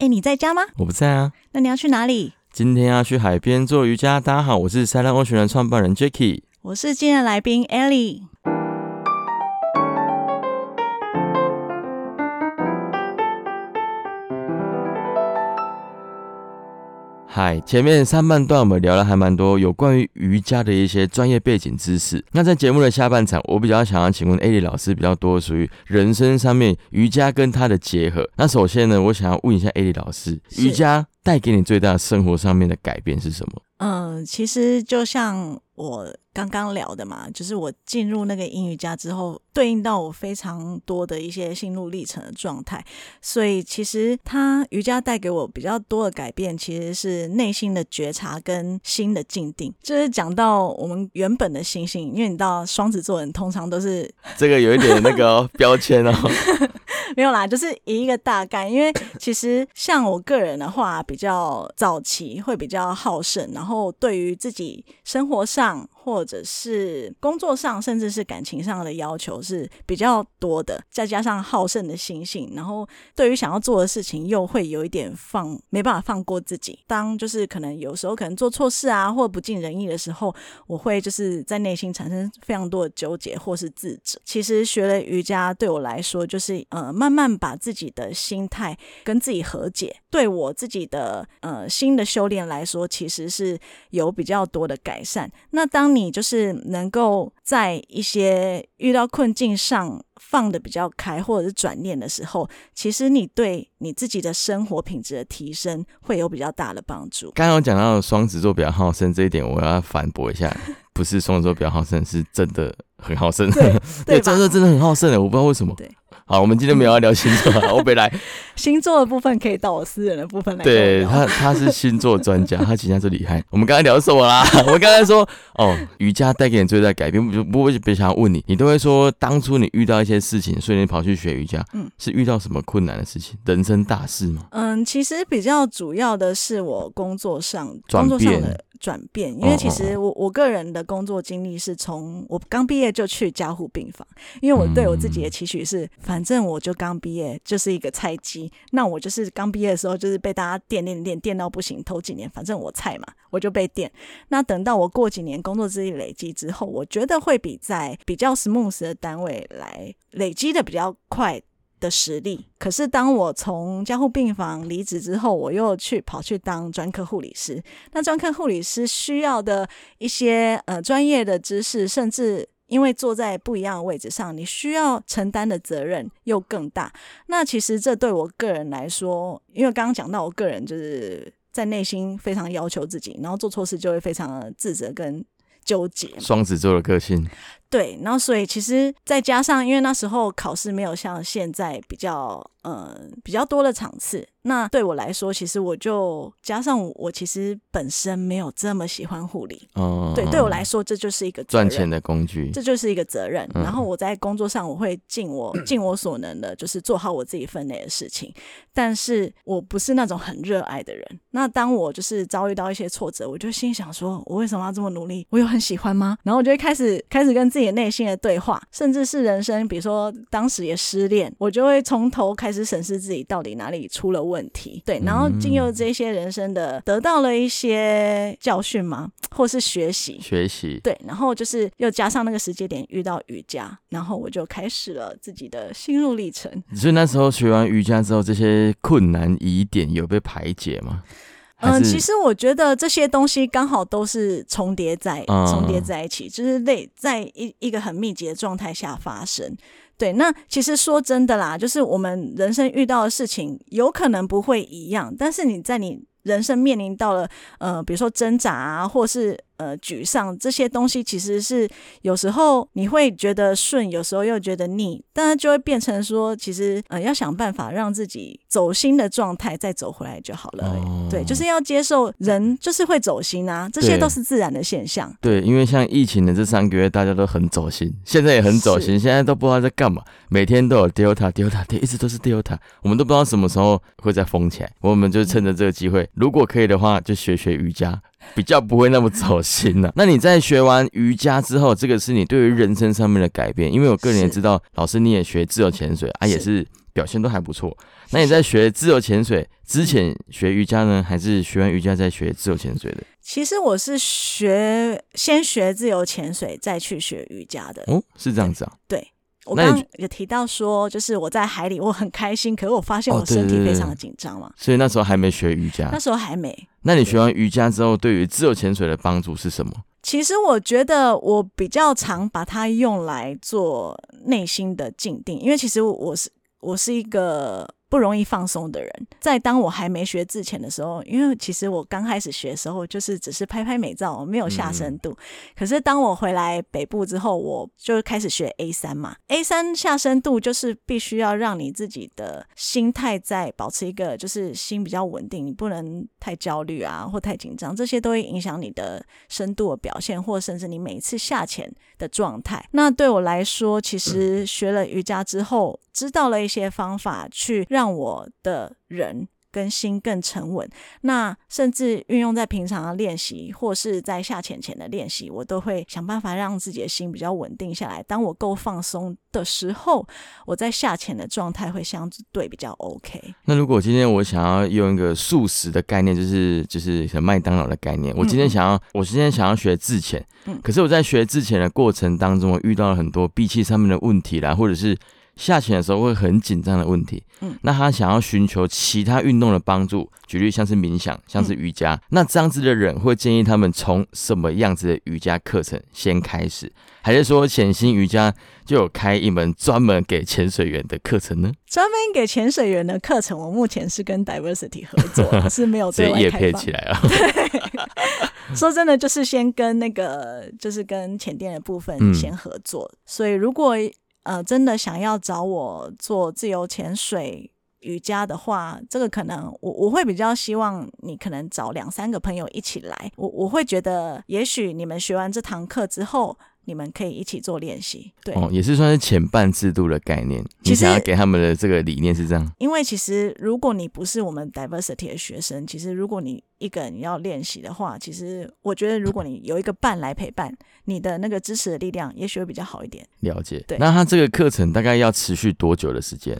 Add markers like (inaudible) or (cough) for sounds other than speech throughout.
哎，你在家吗？我不在啊。那你要去哪里？今天要去海边做瑜伽。大家好，我是 Silent Ocean 的创办人 Jacky。我是今天的来宾 Ellie。嗨，前面上半段我们聊了还蛮多有关于瑜伽的一些专业背景知识。那在节目的下半场，我比较想要请问艾丽老师比较多属于人生上面瑜伽跟它的结合。那首先呢，我想要问一下艾丽老师，瑜伽带给你最大的生活上面的改变是什么？嗯，其实就像我刚刚聊的嘛，就是我进入那个英语家之后，对应到我非常多的一些心路历程的状态，所以其实它瑜伽带给我比较多的改变，其实是内心的觉察跟心的静定。就是讲到我们原本的星星，因为你知道双子座人通常都是 (laughs) 这个有一点那个标签哦。(laughs) 没有啦，就是一个大概。因为其实像我个人的话，比较早期会比较好胜，然后对于自己生活上。あ。或者是工作上，甚至是感情上的要求是比较多的，再加上好胜的心性，然后对于想要做的事情又会有一点放没办法放过自己。当就是可能有时候可能做错事啊，或不尽人意的时候，我会就是在内心产生非常多的纠结或是自责。其实学了瑜伽对我来说，就是呃慢慢把自己的心态跟自己和解，对我自己的呃新的修炼来说，其实是有比较多的改善。那当你你就是能够在一些遇到困境上放的比较开，或者是转念的时候，其实你对你自己的生活品质的提升会有比较大的帮助。刚刚讲到双子座比较好胜这一点，我要反驳一下，(laughs) 不是双子座比较好胜，是真的很好胜。对，真的 (laughs) 真的很好胜的，我不知道为什么。对。好，我们今天没有要聊星座，(laughs) 我本来星座的部分可以到我私人的部分来。对他，他是星座专家，他其实是厉害。我们刚才聊什么啦？(laughs) 我刚才说哦，瑜伽带给你最大改变，不不会别想要问你，你都会说当初你遇到一些事情，所以你跑去学瑜伽，嗯，是遇到什么困难的事情，人生大事吗？嗯，其实比较主要的是我工作上转变。转变，因为其实我我个人的工作经历是从我刚毕业就去加护病房，因为我对我自己的期许是，反正我就刚毕业就是一个菜鸡，那我就是刚毕业的时候就是被大家电电电电到不行，头几年反正我菜嘛，我就被电。那等到我过几年工作资历累积之后，我觉得会比在比较 smooth 的单位来累积的比较快。的实力，可是当我从加护病房离职之后，我又去跑去当专科护理师。那专科护理师需要的一些呃专业的知识，甚至因为坐在不一样的位置上，你需要承担的责任又更大。那其实这对我个人来说，因为刚刚讲到我个人就是在内心非常要求自己，然后做错事就会非常的自责跟纠结。双子座的个性。对，然后所以其实再加上，因为那时候考试没有像现在比较呃比较多的场次，那对我来说，其实我就加上我其实本身没有这么喜欢护理，哦，对，对我来说这就是一个赚钱的工具，这就是一个责任。然后我在工作上我会尽我 (clears throat) 尽我所能的，就是做好我自己分内的事情，但是我不是那种很热爱的人。那当我就是遭遇到一些挫折，我就心想说，我为什么要这么努力？我有很喜欢吗？然后我就会开始开始跟自自己内心的对话，甚至是人生，比如说当时也失恋，我就会从头开始审视自己到底哪里出了问题。对，然后经由这些人生的得到了一些教训吗？或是学习？学习。对，然后就是又加上那个时间点遇到瑜伽，然后我就开始了自己的心路历程。所以那时候学完瑜伽之后，这些困难疑点有被排解吗？嗯，其实我觉得这些东西刚好都是重叠在重叠在一起，就是类在一一个很密集的状态下发生。对，那其实说真的啦，就是我们人生遇到的事情有可能不会一样，但是你在你人生面临到了呃，比如说挣扎啊，或是。呃，沮丧这些东西其实是有时候你会觉得顺，有时候又觉得腻，但是就会变成说，其实呃要想办法让自己走心的状态再走回来就好了。对，就是要接受人就是会走心啊，这些都是自然的现象。对，因为像疫情的这三个月，大家都很走心，现在也很走心，现在都不知道在干嘛，每天都有 Delta Delta，一直都是 Delta，我们都不知道什么时候会再封起来。我们就趁着这个机会，如果可以的话，就学学瑜伽。比较不会那么走心了。(laughs) 那你在学完瑜伽之后，这个是你对于人生上面的改变？因为我个人也知道，老师你也学自由潜水啊，也是。表现都还不错。那你在学自由潜水之前学瑜伽呢，还是学完瑜伽再学自由潜水的？其实我是学先学自由潜水，再去学瑜伽的。哦，是这样子啊。对，我刚刚有提到说，就是我在海里我很开心，可是我发现哦我身体非常的紧张嘛。所以那时候还没学瑜伽那。时候还没。那你学完瑜伽之后，对于自由潜水的帮助是什么？其实我觉得我比较常把它用来做内心的静定，因为其实我是我是一个不容易放松的人。在当我还没学之前的时候，因为其实我刚开始学的时候，就是只是拍拍美照，没有下深度。可是当我回来北部之后，我就开始学 A 三嘛。A 三下深度就是必须要让你自己的心态在保持一个就是心比较稳定，你不能太焦虑啊或太紧张，这些都会影响你的深度的表现，或甚至你每一次下潜的状态。那对我来说，其实学了瑜伽之后，知道了一些方法，去让我的人。跟心更沉稳，那甚至运用在平常的练习，或是在下潜前的练习，我都会想办法让自己的心比较稳定下来。当我够放松的时候，我在下潜的状态会相对比较 OK。那如果今天我想要用一个素食的概念，就是就是像麦当劳的概念，我今天想要，我今天想要学自潜，嗯可是我在学自潜的过程当中，我遇到了很多闭气上面的问题啦，或者是下潜的时候会很紧张的问题。嗯那他想要寻求其他运动的帮助，举例像是冥想，像是瑜伽，那这样子的人会建议他们从什么样子的瑜伽课程先开始，还是说潜心瑜伽就有开一门专门给潜水员的课程呢？专门给潜水员的课程，我目前是跟 Diversity 合作，(laughs) 是没有对外开放起。来啊！(laughs) 说真的，就是先跟那个，就是跟前店的部分嗯先合作。所以如果呃真的想要找我做自由潜水瑜伽的话，这个可能我我会比较希望你可能找两三个朋友一起来。我我会觉得，也许你们学完这堂课之后，你们可以一起做练习。对，哦，也是算是前半制度的概念。其实你想要给他们的这个理念是这样，因为其实如果你不是我们 diversity 的学生，其实如果你一个人要练习的话，其实我觉得如果你有一个伴来陪伴，你的那个支持的力量也许会比较好一点。了解。对那他这个课程大概要持续多久的时间？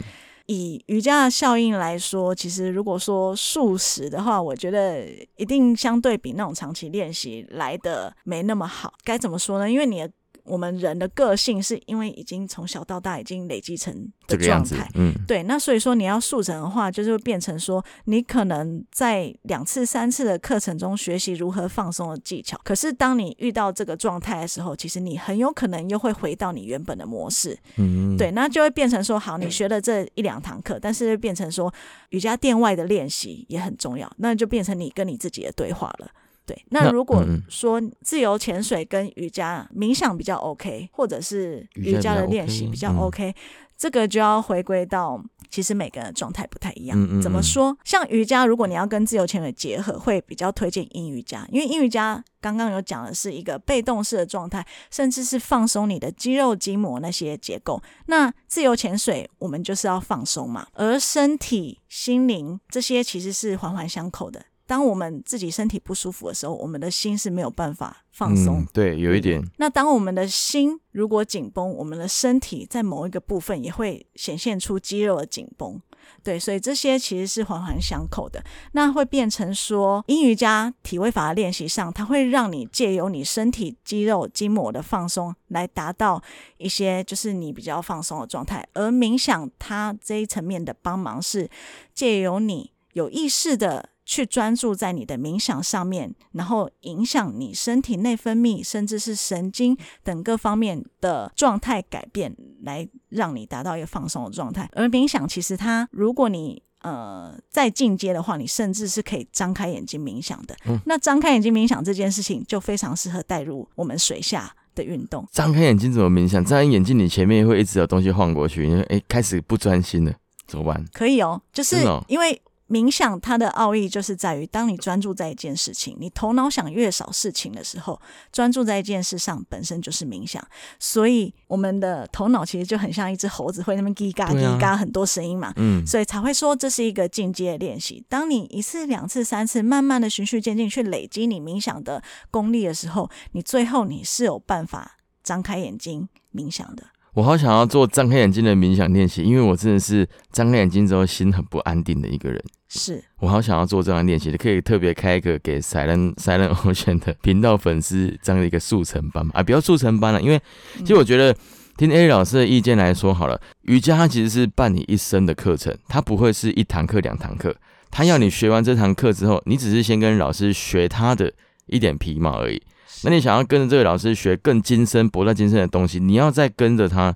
以瑜伽的效应来说，其实如果说素食的话，我觉得一定相对比那种长期练习来的没那么好。该怎么说呢？因为你的我们人的个性是因为已经从小到大已经累积成的这个状态，，嗯，对，那所以说你要速成的话，就是会变成说，你可能在两次、三次的课程中学习如何放松的技巧。可是当你遇到这个状态的时候，其实你很有可能又会回到你原本的模式。嗯，对，那就会变成说，好，你学了这一两堂课，但是变成说瑜伽垫外的练习也很重要，那就变成你跟你自己的对话了。对，那那如果嗯说自由潜水跟瑜伽冥想比较 OK，或者是瑜伽的练习比较嗯 OK，、这个就要回归到其实每个人的状态不太一样。嗯嗯嗯怎么说？像瑜伽，如果你要跟自由潜水结合，会比较推荐阴瑜伽，因为阴瑜伽刚刚有讲的是一个被动式的状态，甚至是放松你的肌肉、筋膜那些结构。那自由潜水，我们就是要放松嘛，而身体、心灵这些其实是环环相扣的。当我们自己身体不舒服的时候，我们的心是没有办法放松。嗯，对，有一点，那当我们的心如果紧绷，我们的身体在某一个部分也会显现出肌肉的紧绷。对，所以这些其实是环环相扣的。那会变成说，阴瑜伽体位法的练习上，它会让你借由你身体肌肉筋膜的放松，来达到一些就是你比较放松的状态。而冥想它这一层面的帮忙是借由你有意识的去专注在你的冥想上面，然后影响你身体内分泌，甚至是神经等各方面的状态改变，来让你达到一个放松的状态。而冥想其实它，如果你呃再进阶的话，你甚至是可以张开眼睛冥想的。嗯那张开眼睛冥想这件事情，就非常适合带入我们水下的运动。张开眼睛怎么冥想？张开眼睛，你前面会一直有东西晃过去，因为哎开始不专心了，怎么办？可以哦，就是因为冥想它的奥义就是在于，当你专注在一件事情，你头脑想越少事情的时候，专注在一件事上本身就是冥想。所以我们的头脑其实就很像一只猴子，会那么叽嘎对啊叽嘎很多声音嘛。嗯，所以才会说这是一个进阶的练习。当你一次、两次、三次，慢慢的循序渐进去累积你冥想的功力的时候，你最后你是有办法张开眼睛冥想的。我好想要做张开眼睛的冥想练习，因为我真的是张开眼睛之后心很不安定的一个人。是我好想要做这样练习的，可以特别开一个给 Silent (laughs) Silent Ocean 的频道粉丝这样的一个速成班嘛？啊，不要速成班了，因为其实我觉得听 A 老师的意见来说好了，瑜伽它其实是伴你一生的课程，它不会是一堂课两堂课，它要你学完这堂课之后，你只是先跟老师学他的一点皮毛而已。那你想要跟着这个老师学更精深、博大精深的东西，你要再跟着他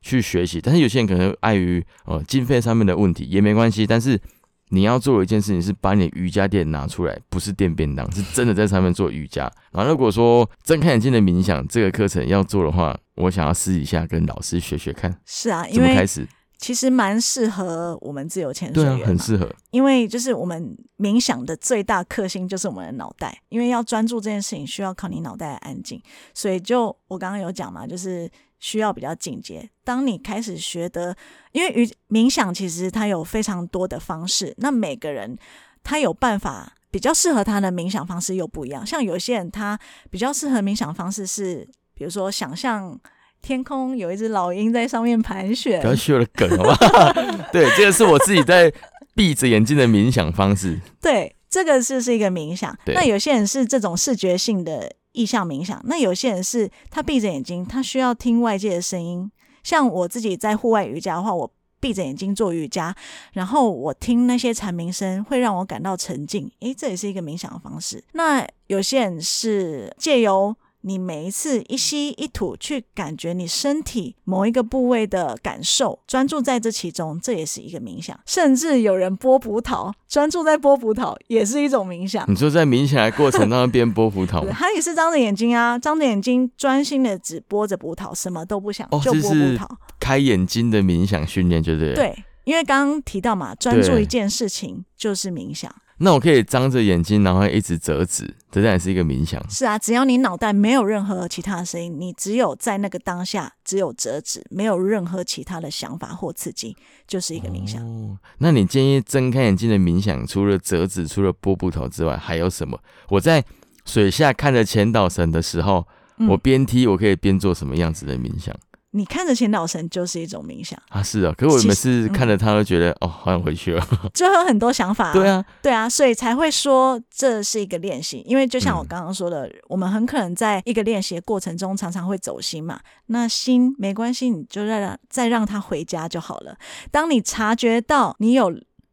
去学习。但是有些人可能碍于呃经费上面的问题也没关系，但是你要做的一件事情是把你的瑜伽垫拿出来，不是垫便当，是真的在上面做瑜伽。然后如果说睁开眼睛的冥想这个课程要做的话，我想要私底下跟老师学学看，是啊，因怎么开始？其实蛮适合我们自由潜水对啊很适合。因为就是我们冥想的最大克星就是我们的脑袋，因为要专注这件事情需要靠你脑袋的安静，所以就我刚刚有讲嘛，就是需要比较进阶。当你开始学的，因为瑜冥想其实它有非常多的方式，那每个人他有办法比较适合他的冥想方式又不一样。像有些人他比较适合冥想方式是，比如说想象天空有一只老鹰在上面盘旋不，要学我的梗好不好？(laughs) 对，这个是我自己在闭着眼睛的冥想方式。对，这个是是一个冥想。那有些人是这种视觉性的意象冥想，那有些人是他闭着眼睛，他需要听外界的声音。像我自己在户外瑜伽的话，我闭着眼睛做瑜伽，然后我听那些蝉鸣声，会让我感到沉静。诶，这也是一个冥想的方式。那有些人是借由你每一次一吸一吐，去感觉你身体某一个部位的感受，专注在这其中，这也是一个冥想。甚至有人剥葡萄，专注在剥葡萄，也是一种冥想。你说在冥想的过程当中边剥葡萄对？他也是张着眼睛啊，张着眼睛，专心的只剥着葡萄，什么都不想，哦就剥葡萄。开眼睛的冥想训练，就是对？。对，因为刚刚提到嘛，专注一件事情就是冥想。那我可以张着眼睛，然后一直折纸，这当然是一个冥想。是啊，只要你脑袋没有任何其他的声音，你只有在那个当下，只有折纸，没有任何其他的想法或刺激，就是一个冥想。哦，那你建议睁开眼睛的冥想，除了折纸、除了波布头之外，还有什么？我在水下看着前导神的时候，嗯我边踢，我可以边做什么样子的冥想你看着前导绳就是一种冥想，啊？是啊，可是我每其实嗯次看着他都觉得，哦，好想回去了。(laughs) 就会有很多想法、对，啊，对啊，所以才会说这是一个练习。因为就像我嗯刚刚说的，我们很可能在一个练习的过程中，常常会走心嘛。那心没关系，你就让再让他回家就好了。当你察觉到你有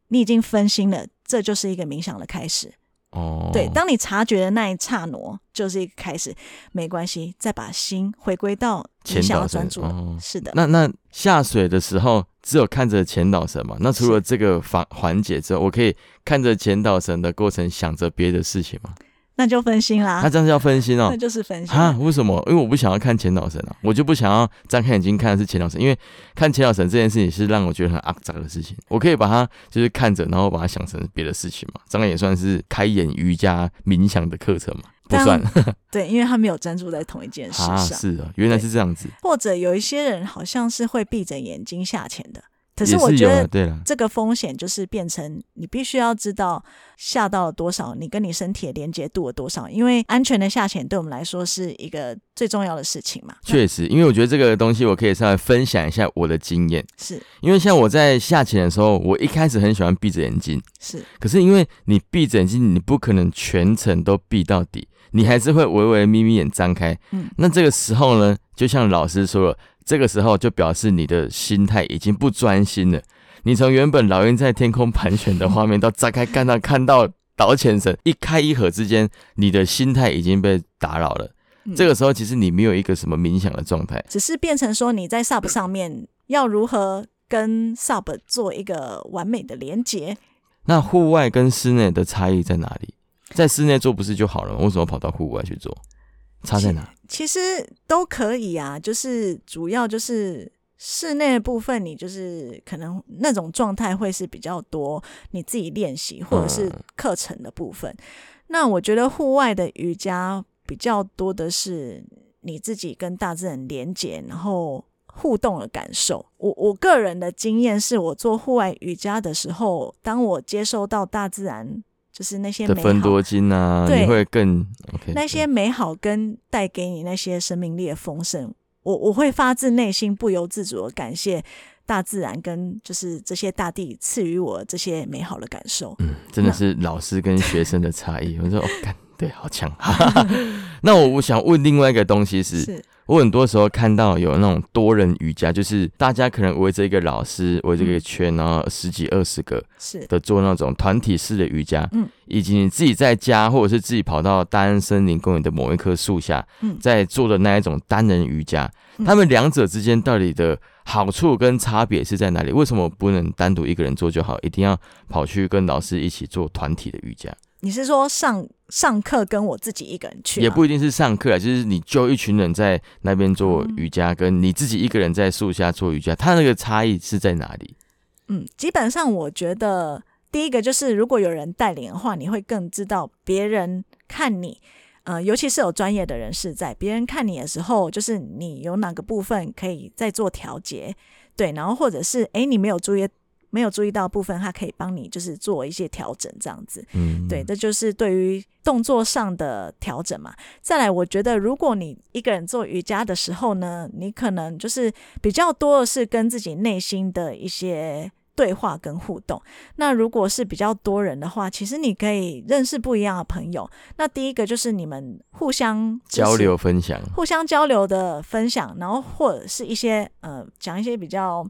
你已经分心了，这就是一个冥想的开始。哦，对，当你察觉的那一刹那，就是一个开始。没关系，再把心回归到你想前导绳要专注的。哦是的，那那下水的时候只有看着前导绳嘛？那除了这个环环节之后，我可以看着前导绳的过程，想着别的事情吗？那就分心啦。那这样是要分心哦那。就是分心。啊？为什么？因为我不想要看前导神啊，我就不想要张开眼睛看的是前导神，因为看前导神这件事情是让我觉得很肮脏的事情。我可以把它就是看着，然后把它想成别的事情嘛，这样也算是开眼瑜伽冥想的课程嘛？不但算 (laughs) 对，因为他没有专注在同一件事 (laughs) 啊，上。是啊，原来是这样子，或者有一些人好像是会闭着眼睛下潜的，可是是我觉得对了。这个风险就是变成你必须要知道下到了多少，你跟你身体的连接度有多少，因为安全的下潜对我们来说是一个最重要的事情嘛。确实，因为我觉得这个东西我可以稍微分享一下我的经验，是因为像我在下潜的时候，我一开始很喜欢闭着眼睛，是可是因为你闭着眼睛，你不可能全程都闭到底，你还是会微微眯眯眼张开。嗯那这个时候呢，就像老师说了，这个时候就表示你的心态已经不专心了。你从原本老鹰在天空盘旋的画面，到张开看到看到导潜绳一开一合之间，你的心态已经被打扰了。嗯这个时候，其实你没有一个什么冥想的状态。只是变成说你在 Sub 上面要如何跟 Sub 做一个完美的连接。那户外跟室内的差异在哪里？在室内做不是就好了吗？为什么跑到户外去做？差在哪？其实都可以啊，就是主要就是室内的部分，你就是可能那种状态会是比较多，你自己练习或者是嗯课程的部分。那我觉得户外的瑜伽比较多的是你自己跟大自然连接，然后互动的感受。我我个人的经验是我做户外瑜伽的时候，当我接收到大自然。就是那些美分多金啊，对你会更 OK。那些美好跟带给你那些生命力的丰盛，我我会发自内心、不由自主的感谢大自然跟就是这些大地赐予我这些美好的感受。嗯，真的是老师跟学生的差异。我说，哦，干，对，好强。(laughs) (laughs) 那我我想问另外一个东西是。是我很多时候看到有那种多人瑜伽，就是大家可能围着一个老师围着一个圈，然后十几二十个是。的做那种团体式的瑜伽，嗯，以及你自己在家或者是自己跑到大安森林公园的某一棵树下，嗯。在做的那一种单人瑜伽，他们两者之间到底的好处跟差别是在哪里？为什么不能单独一个人做就好，一定要跑去跟老师一起做团体的瑜伽？你是说上上课跟我自己一个人去？也不一定是上课啊，就是你就一群人在那边做瑜伽，跟你自己一个人在树下做瑜伽，它那个差异是在哪里？嗯，基本上我觉得第一个就是，如果有人带领的话，你会更知道别人看你，呃，尤其是有专业的人士在，别人看你的时候，就是你有哪个部分可以再做调节，对，然后或者是诶，你没有注意没有注意到部分，他可以帮你就是做一些调整，这样子。嗯，对，这就是对于动作上的调整嘛。再来，我觉得如果你一个人做瑜伽的时候呢，你可能就是比较多的是跟自己内心的一些对话跟互动。那如果是比较多人的话，其实你可以认识不一样的朋友。那第一个就是你们互相交流分享，互相交流的分享，然后或者是一些呃讲一些比较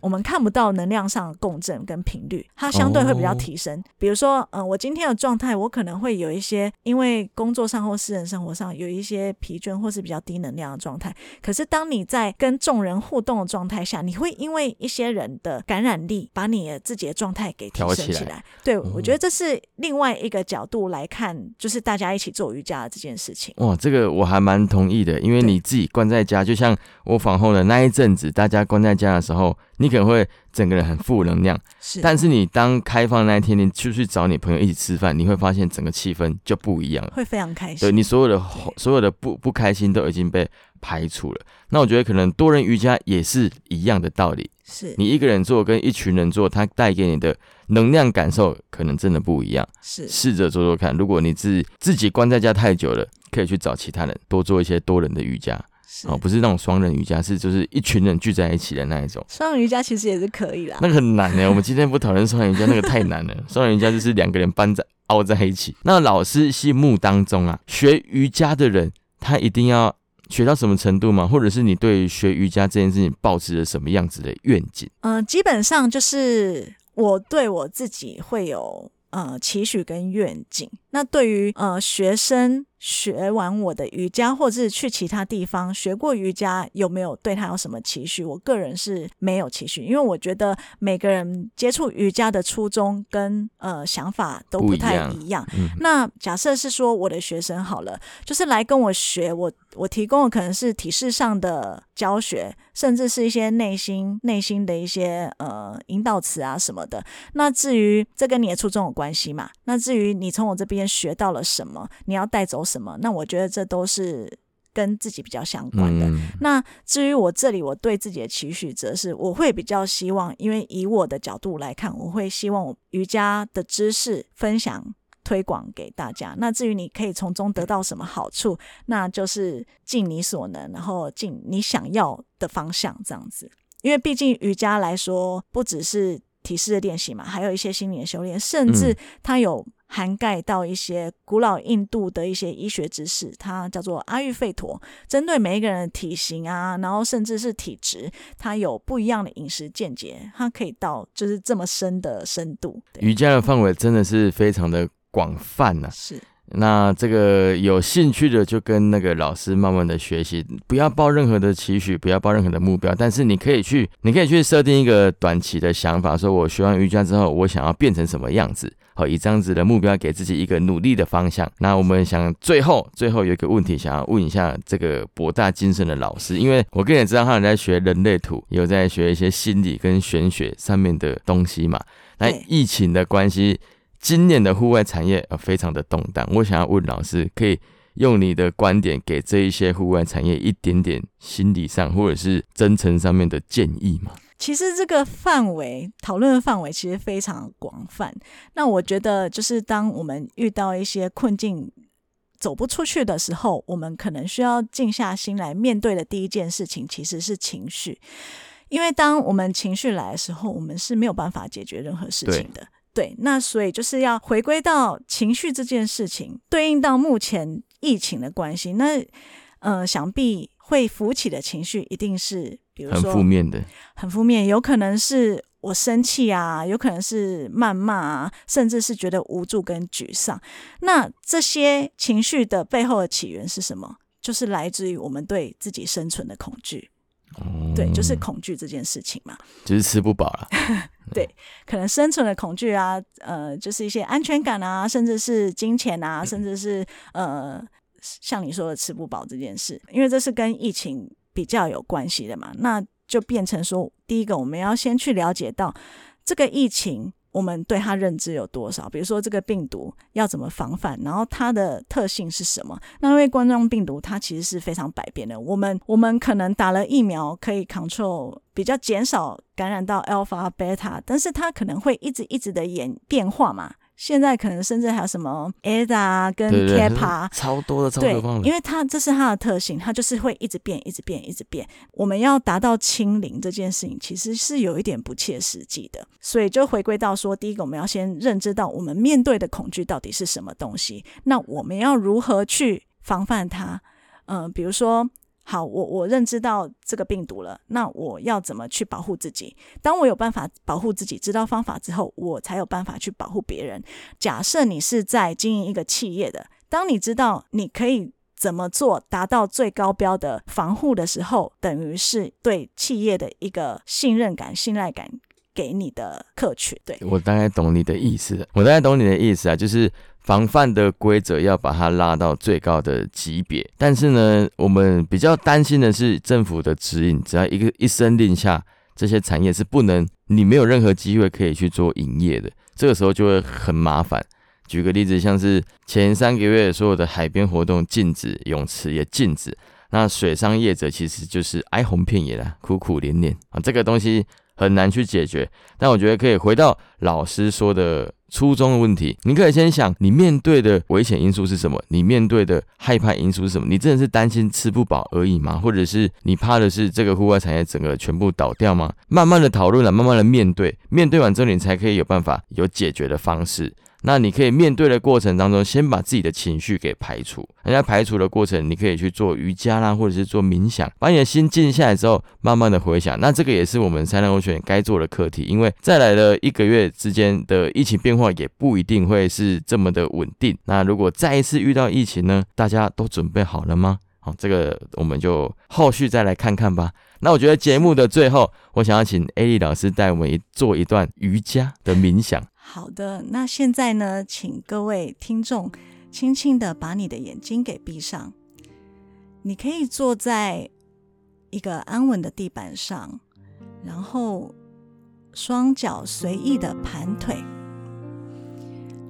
我们看不到能量上的共振跟频率，它相对会比较提升。比如说，嗯、我今天的状态，我可能会有一些因为工作上或私人生活上有一些疲倦或是比较低能量的状态。可是当你在跟众人互动的状态下，你会因为一些人的感染力，把你的自己的状态给提调起来升起来。对，我觉得这是另外一个角度来看，就是大家一起做瑜伽的这件事情。哇，这个我还蛮同意的，因为你自己关在家，就像我访后的那一阵子，大家关在家的时候，你可能会整个人很负能量，是，但是你当开放那一天，你出去找你朋友一起吃饭，你会发现整个气氛就不一样了。会非常开心对。你所有的所有的不不开心都已经被排除了。那我觉得可能多人瑜伽也是一样的道理，是你一个人做跟一群人做，它带给你的能量感受可能真的不一样。是试着做做看，如果你自自己关在家太久了，可以去找其他人多做一些多人的瑜伽是哦，不是那种双人瑜伽，是就是一群人聚在一起的那一种。双人瑜伽其实也是可以啦。那个很难呢，(laughs) 我们今天不讨论双人瑜伽，那个太难了。(laughs) 双人瑜伽就是两个人搬在凹在一起。那老师心目当中啊，学瑜伽的人，他一定要学到什么程度吗？或者是你对于学瑜伽这件事情抱持着什么样子的愿景？嗯、基本上就是我对我自己会有呃期许跟愿景。那对于呃学生学完我的瑜伽，或者是去其他地方学过瑜伽，有没有对他有什么期许？我个人是没有期许，因为我觉得每个人接触瑜伽的初衷跟呃想法都不太一样一样。嗯，那假设是说我的学生好了，就是来跟我学，我我提供的可能是体式上的教学，甚至是一些内心内心的一些呃引导词啊什么的。那至于这跟你的初衷有关系嘛？那至于你从我这边学到了什么，你要带走什么，那我觉得这都是跟自己比较相关的。嗯那至于我这里，我对自己的期许，则是我会比较希望，因为以我的角度来看，我会希望我瑜伽的知识分享。推广给大家。那至于你可以从中得到什么好处，那就是尽你所能，然后尽你想要的方向这样子。因为毕竟瑜伽来说，不只是体式的练习嘛，还有一些心理的修炼，甚至嗯它有涵盖到一些古老印度的一些医学知识，它叫做阿育吠陀，针对每一个人的体型啊，然后甚至是体质，它有不一样的饮食见解，它可以到就是这么深的深度。瑜伽的范围真的是非常的广泛呐、是那这个有兴趣的就跟那个老师慢慢的学习，不要抱任何的期许，不要抱任何的目标，但是你可以去，你可以去设定一个短期的想法，说我学完瑜伽之后，我想要变成什么样子，好，以这样子的目标给自己一个努力的方向。那我们想最后最后有一个问题想要问一下这个博大精深的老师，因为我跟你知道他有在学人类图，有在学一些心理跟玄学上面的东西嘛。那疫情的关系，今年的户外产业呃非常的动荡，我想要问老师，可以用你的观点给这一些户外产业一点点心理上或者是真诚上面的建议吗？其实这个范围讨论的范围其实非常广泛。那我觉得，就是当我们遇到一些困境，走不出去的时候，我们可能需要静下心来面对的第一件事情，其实是情绪。因为当我们情绪来的时候，我们是没有办法解决任何事情的。对，那所以就是要回归到情绪这件事情，对应到目前疫情的关系。那呃，想必会浮起的情绪一定是，比如说很负面的，很负面，有可能是我生气啊，有可能是谩骂啊，甚至是觉得无助跟沮丧。那这些情绪的背后的起源是什么？就是来自于我们对自己生存的恐惧。对，就是恐惧这件事情嘛，就是吃不饱了。(laughs) 对，可能生存的恐惧啊，呃，就是一些安全感啊，甚至是金钱啊，甚至是呃，像你说的吃不饱这件事，因为这是跟疫情比较有关系的嘛，那就变成说，第一个我们要先去了解到这个疫情。我们对它认知有多少？比如说这个病毒要怎么防范，然后它的特性是什么？那因为冠状病毒它其实是非常百变的。我们我们可能打了疫苗可以 control 比较减少感染到 alpha beta，但是它可能会一直一直的演变化嘛。现在可能甚至还有什么 Ada 跟 Kappa，(laughs) 超多的，超多的，因为它这是它的特性，它就是会一直变，一直变，一直变。我们要达到清零这件事情，其实是有一点不切实际的。所以就回归到说，第一个我们要先认知到我们面对的恐惧到底是什么东西，那我们要如何去防范它？嗯，比如说。好，我我认知到这个病毒了，那我要怎么去保护自己？当我有办法保护自己，知道方法之后，我才有办法去保护别人。假设你是在经营一个企业的，当你知道你可以怎么做，达到最高标的防护的时候，等于是对企业的一个信任感、信赖感给你的客群。对我大概懂你的意思，我大概懂你的意思啊，就是。防范的规则要把它拉到最高的级别，但是呢，我们比较担心的是政府的指引，只要一个一声令下，这些产业是不能，你没有任何机会可以去做营业的，这个时候就会很麻烦。举个例子，像是前三个月所有的海边活动禁止，泳池也禁止，那水上业者其实就是哀鸿遍野了，苦苦连连啊，这个东西很难去解决。但我觉得可以回到老师说的。初衷的问题，你可以先想，你面对的危险因素是什么？你面对的害怕因素是什么？你真的是担心吃不饱而已吗？或者是你怕的是这个户外产业整个全部倒掉吗？慢慢的讨论了，慢慢的面对，面对完之后，你才可以有办法有解决的方式。那你可以面对的过程当中，先把自己的情绪给排除。人家排除的过程，你可以去做瑜伽啦，或者是做冥想，把你的心静下来之后，慢慢的回想。那这个也是我们三浪欧选该做的课题，因为再来的一个月之间的疫情变化也不一定会是这么的稳定。那如果再一次遇到疫情呢？大家都准备好了吗？好，这个我们就后续再来看看吧。那我觉得节目的最后，我想要请艾丽老师带我们做一段瑜伽的冥想。好的，那现在呢，请各位听众轻轻的把你的眼睛给闭上。你可以坐在一个安稳的地板上，然后双脚随意的盘腿，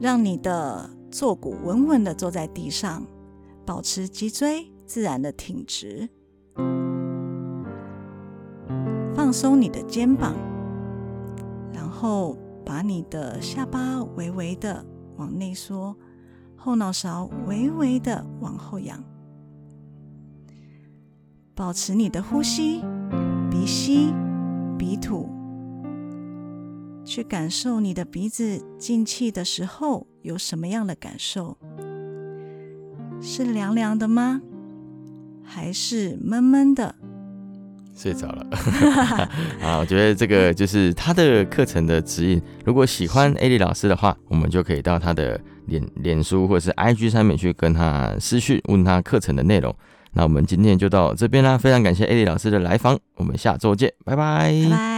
让你的坐骨稳稳的坐在地上，保持脊椎自然的挺直，放松你的肩膀，然后。把你的下巴微微的往内缩，后脑勺微微的往后仰，保持你的呼吸，鼻吸鼻吐，去感受你的鼻子进气的时候有什么样的感受？是凉凉的吗？还是闷闷的？睡着了 (laughs) 啊！我觉得这个就是他的课程的指引。如果喜欢艾莉老师的话，我们就可以到他的脸脸书或者是 IG 上面去跟他私讯问他课程的内容。那我们今天就到这边啦，非常感谢艾莉老师的来访，我们下周见，拜拜。